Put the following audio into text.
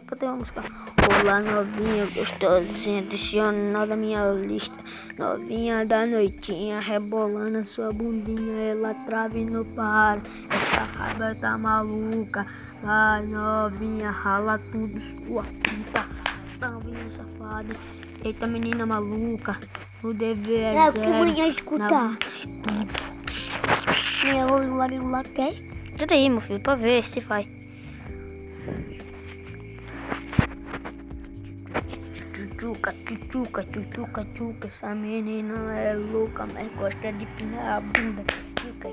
música. Olá, novinha, gostosinha, adiciona na minha lista. Novinha da noitinha, rebolando a sua bundinha, ela trava e não para. Essa raiva tá maluca. Vai, novinha, rala tudo, sua puta. Novinha safada. Eita, menina maluca. O dever é, É, o que amanhã escutar. Meu olho lá quer. Ajuda aí, meu filho, pra ver se faz. Tchuchuca, tchuchuca, tchuchuca, tchuca. Essa menina é louca, mas gosta de pinar a bunda. Tchuca.